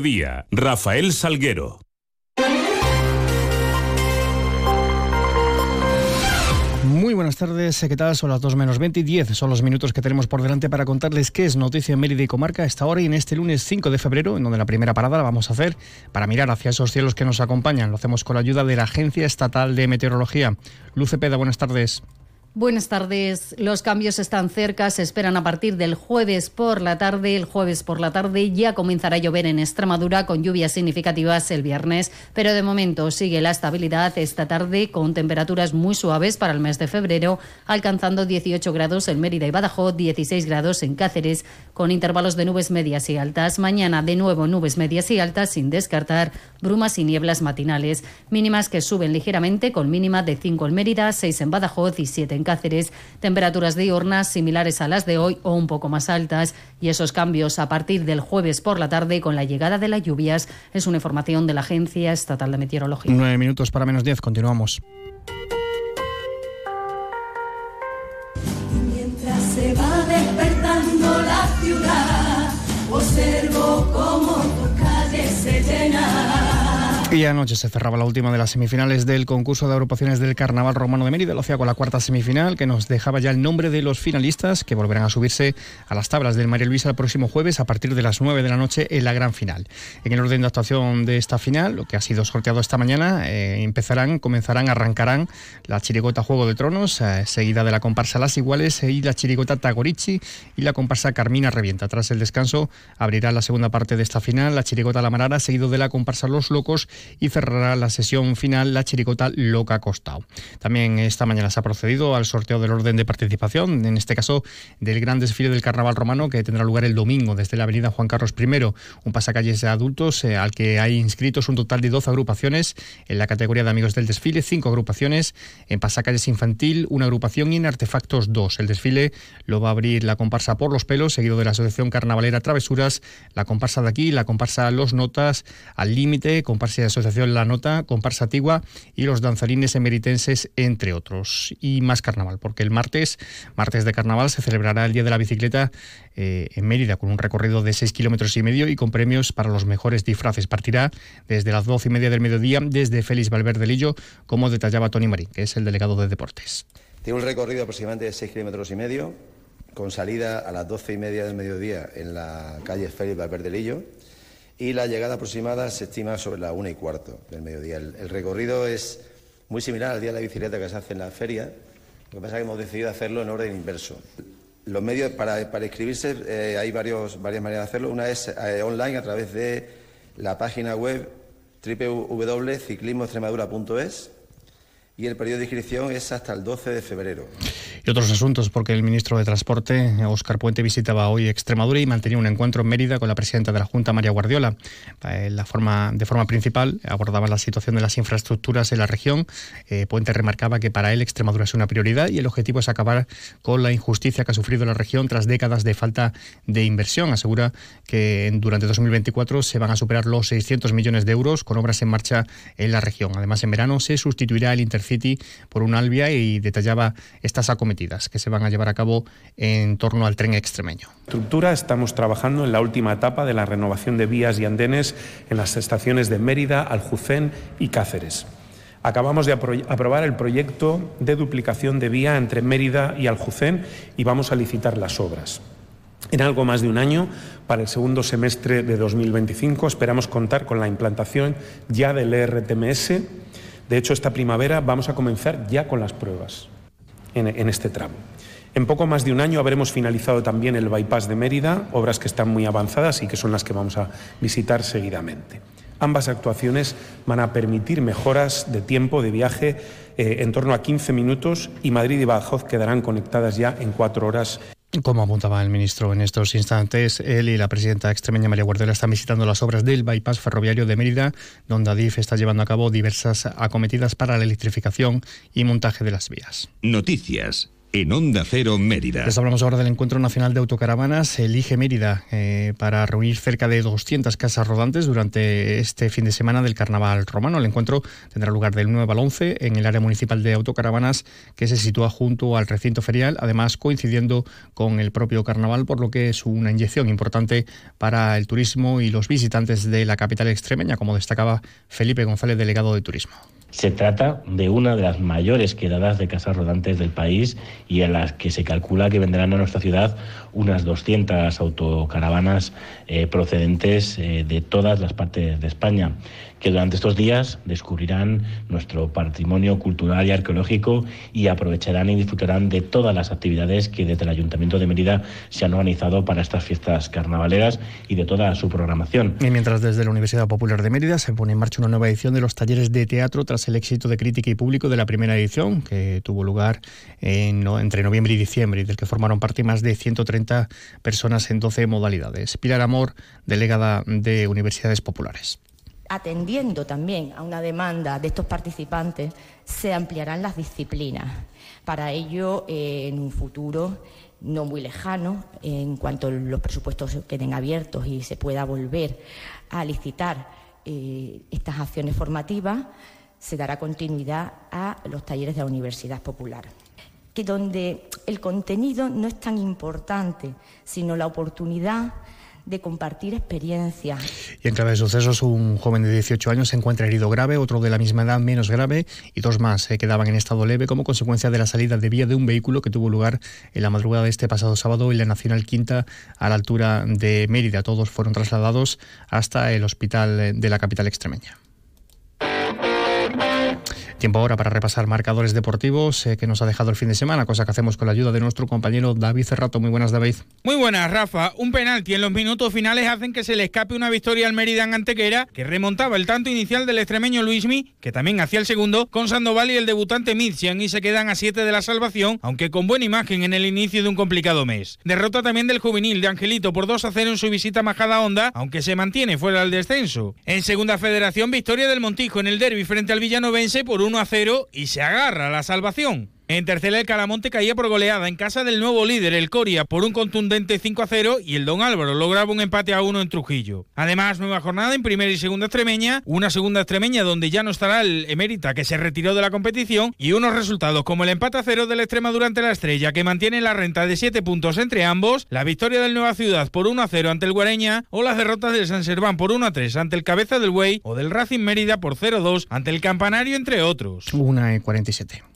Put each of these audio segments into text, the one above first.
Día, Rafael Salguero. Muy buenas tardes, ¿qué tal? Son las 2 menos 20 y 10. Son los minutos que tenemos por delante para contarles qué es noticia en Mérida y Comarca esta hora y en este lunes 5 de febrero, en donde la primera parada la vamos a hacer para mirar hacia esos cielos que nos acompañan. Lo hacemos con la ayuda de la Agencia Estatal de Meteorología. Luce Peda, buenas tardes. Buenas tardes. Los cambios están cerca, se esperan a partir del jueves por la tarde. El jueves por la tarde ya comenzará a llover en Extremadura con lluvias significativas el viernes, pero de momento sigue la estabilidad esta tarde con temperaturas muy suaves para el mes de febrero, alcanzando 18 grados en Mérida y Badajoz, 16 grados en Cáceres, con intervalos de nubes medias y altas. Mañana de nuevo nubes medias y altas sin descartar brumas y nieblas matinales, mínimas que suben ligeramente con mínima de 5 en Mérida, 6 en Badajoz y 7 en Cáceres, temperaturas diurnas similares a las de hoy o un poco más altas y esos cambios a partir del jueves por la tarde con la llegada de las lluvias es una información de la Agencia Estatal de Meteorología. Nueve minutos para menos diez, continuamos. Mientras se va despertando la ciudad, observo cómo Y anoche se cerraba la última de las semifinales del concurso de agrupaciones del Carnaval Romano de Mérida. Lo hacía con la cuarta semifinal, que nos dejaba ya el nombre de los finalistas, que volverán a subirse a las tablas del María Luisa el próximo jueves a partir de las 9 de la noche en la gran final. En el orden de actuación de esta final, lo que ha sido sorteado esta mañana, eh, empezarán, comenzarán, arrancarán la chirigota Juego de Tronos, eh, seguida de la comparsa Las Iguales y la chirigota Tagorichi y la comparsa Carmina Revienta. Tras el descanso, abrirá la segunda parte de esta final, la chirigota La Marara, seguido de la comparsa Los Locos y cerrará la sesión final la chiricota Loca Costao. También esta mañana se ha procedido al sorteo del orden de participación, en este caso del gran desfile del Carnaval Romano que tendrá lugar el domingo desde la avenida Juan Carlos I, un pasacalles de adultos eh, al que hay inscritos un total de 12 agrupaciones en la categoría de amigos del desfile, 5 agrupaciones en pasacalles infantil, una agrupación y en artefactos 2. El desfile lo va a abrir la comparsa por los pelos, seguido de la Asociación Carnavalera Travesuras, la comparsa de aquí, la comparsa Los Notas, al límite, comparsa Asociación La Nota, Comparsa Tigua y los danzarines emeritenses, entre otros. Y más carnaval, porque el martes, martes de carnaval, se celebrará el Día de la Bicicleta eh, en Mérida, con un recorrido de 6 kilómetros y medio y con premios para los mejores disfraces. Partirá desde las 12 y media del mediodía, desde Félix Valverde Lillo, como detallaba Tony Marín, que es el delegado de deportes. Tiene un recorrido aproximadamente de 6 kilómetros y medio, con salida a las 12 y media del mediodía en la calle Félix Valverde Lillo y la llegada aproximada se estima sobre la una y cuarto del mediodía. El, recorrido es muy similar al día de la bicicleta que se hace en la feria, lo que pasa es que hemos decidido hacerlo en orden inverso. Los medios para, para inscribirse eh, hay varios, varias maneras de hacerlo. Una es eh, online a través de la página web www.ciclismoextremadura.es y el periodo de inscripción es hasta el 12 de febrero. Y otros asuntos, porque el ministro de Transporte, Óscar Puente, visitaba hoy Extremadura y mantenía un encuentro en Mérida con la presidenta de la Junta, María Guardiola. Eh, la forma, de forma principal abordaba la situación de las infraestructuras en la región. Eh, Puente remarcaba que para él Extremadura es una prioridad y el objetivo es acabar con la injusticia que ha sufrido la región tras décadas de falta de inversión. Asegura que durante 2024 se van a superar los 600 millones de euros con obras en marcha en la región. Además, en verano se sustituirá el Intercity por un Albia y detallaba estas acometidas que se van a llevar a cabo en torno al tren extremeño. Estructura, estamos trabajando en la última etapa de la renovación de vías y andenes en las estaciones de Mérida, Aljucén y Cáceres. Acabamos de aprobar el proyecto de duplicación de vía entre Mérida y Aljucén y vamos a licitar las obras. En algo más de un año, para el segundo semestre de 2025, esperamos contar con la implantación ya del ERTMS. De hecho, esta primavera vamos a comenzar ya con las pruebas en, este tramo. En poco más de un año habremos finalizado también el bypass de Mérida, obras que están muy avanzadas y que son las que vamos a visitar seguidamente. Ambas actuaciones van a permitir mejoras de tiempo de viaje eh, en torno a 15 minutos y Madrid y Badajoz quedarán conectadas ya en cuatro horas. Como apuntaba el ministro en estos instantes, él y la presidenta extremeña María Guardiola están visitando las obras del bypass ferroviario de Mérida, donde Adif está llevando a cabo diversas acometidas para la electrificación y montaje de las vías. Noticias en Onda Cero Mérida. Les hablamos ahora del Encuentro Nacional de Autocaravanas, elige Mérida, eh, para reunir cerca de 200 casas rodantes durante este fin de semana del Carnaval Romano. El encuentro tendrá lugar del 9 al 11 en el área municipal de autocaravanas que se sitúa junto al recinto ferial, además coincidiendo con el propio Carnaval, por lo que es una inyección importante para el turismo y los visitantes de la capital extremeña, como destacaba Felipe González, delegado de Turismo. Se trata de una de las mayores quedadas de casas rodantes del país y en las que se calcula que vendrán a nuestra ciudad unas 200 autocaravanas eh, procedentes eh, de todas las partes de España que durante estos días descubrirán nuestro patrimonio cultural y arqueológico y aprovecharán y disfrutarán de todas las actividades que desde el Ayuntamiento de Mérida se han organizado para estas fiestas carnavaleras y de toda su programación. Y mientras desde la Universidad Popular de Mérida se pone en marcha una nueva edición de los talleres de teatro tras el éxito de crítica y público de la primera edición, que tuvo lugar en, entre noviembre y diciembre y del que formaron parte más de 130 personas en 12 modalidades. Pilar Amor, delegada de Universidades Populares atendiendo también a una demanda de estos participantes, se ampliarán las disciplinas. Para ello, eh, en un futuro no muy lejano, en cuanto los presupuestos queden abiertos y se pueda volver a licitar eh, estas acciones formativas, se dará continuidad a los talleres de la Universidad Popular que donde el contenido no es tan importante, sino la oportunidad de compartir experiencias. Y en clave de sucesos, un joven de 18 años se encuentra herido grave, otro de la misma edad menos grave y dos más se quedaban en estado leve como consecuencia de la salida de vía de un vehículo que tuvo lugar en la madrugada de este pasado sábado en la Nacional Quinta a la altura de Mérida. Todos fueron trasladados hasta el hospital de la capital extremeña. Tiempo ahora para repasar marcadores deportivos eh, que nos ha dejado el fin de semana, cosa que hacemos con la ayuda de nuestro compañero David Cerrato. Muy buenas, David. Muy buenas, Rafa. Un penalti en los minutos finales hacen que se le escape una victoria al Mérida Antequera, que remontaba el tanto inicial del extremeño Luismi, que también hacía el segundo, con Sandoval y el debutante Mitzian, y se quedan a siete de la salvación, aunque con buena imagen en el inicio de un complicado mes. Derrota también del juvenil de Angelito por 2 a 0 en su visita a Majada Honda, aunque se mantiene fuera del descenso. En segunda federación, victoria del Montijo en el derby frente al Villanovense por 1 a 0 y se agarra la salvación. En tercera, el Calamonte caía por goleada en casa del nuevo líder, el Coria, por un contundente 5 a 0 y el Don Álvaro lograba un empate a 1 en Trujillo. Además, nueva jornada en primera y segunda extremeña, una segunda extremeña donde ya no estará el Emérita que se retiró de la competición y unos resultados como el empate a 0 del Extrema durante la Estrella que mantiene la renta de 7 puntos entre ambos, la victoria del Nueva Ciudad por 1 a 0 ante el Guareña o las derrotas del San Serván por 1 a 3 ante el Cabeza del Buey o del Racing Mérida por 0 a 2 ante el Campanario entre otros. 1 y 47.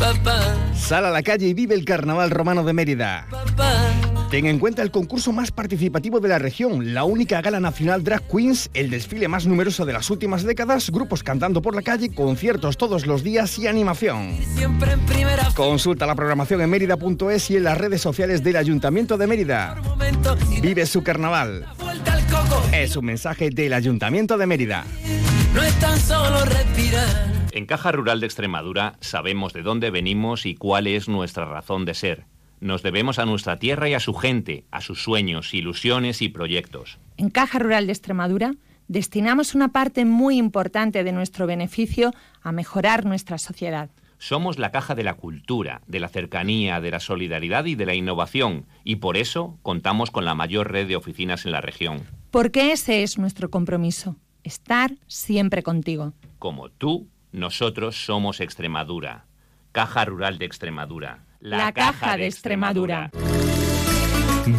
papá. Sal a la calle y vive el Carnaval Romano de Mérida. Ten en cuenta el concurso más participativo de la región, la única gala nacional Drag Queens, el desfile más numeroso de las últimas décadas, grupos cantando por la calle, conciertos todos los días y animación. Consulta la programación en mérida.es y en las redes sociales del Ayuntamiento de Mérida. Vive su carnaval. Es un mensaje del Ayuntamiento de Mérida. No es tan solo respirar. En Caja Rural de Extremadura sabemos de dónde venimos y cuál es nuestra razón de ser. Nos debemos a nuestra tierra y a su gente, a sus sueños, ilusiones y proyectos. En Caja Rural de Extremadura destinamos una parte muy importante de nuestro beneficio a mejorar nuestra sociedad. Somos la caja de la cultura, de la cercanía, de la solidaridad y de la innovación, y por eso contamos con la mayor red de oficinas en la región. Porque ese es nuestro compromiso, estar siempre contigo. Como tú, nosotros somos Extremadura. Caja Rural de Extremadura. La Caja de Extremadura.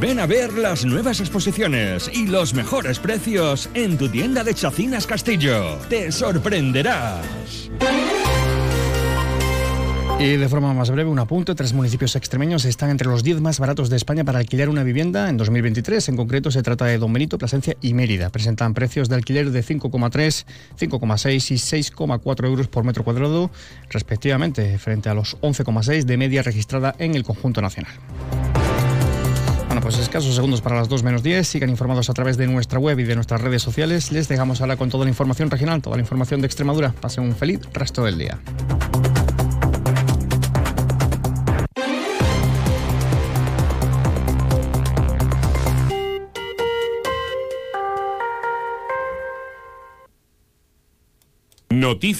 Ven a ver las nuevas exposiciones y los mejores precios en tu tienda de Chacinas Castillo. Te sorprenderás. Y de forma más breve, un apunte. Tres municipios extremeños están entre los 10 más baratos de España para alquilar una vivienda en 2023. En concreto, se trata de Don Benito, Plasencia y Mérida. Presentan precios de alquiler de 5,3, 5,6 y 6,4 euros por metro cuadrado, respectivamente, frente a los 11,6 de media registrada en el conjunto nacional. Bueno, pues escasos segundos para las 2 menos 10. Sigan informados a través de nuestra web y de nuestras redes sociales. Les dejamos ahora con toda la información regional, toda la información de Extremadura. Pasen un feliz resto del día. Noticias.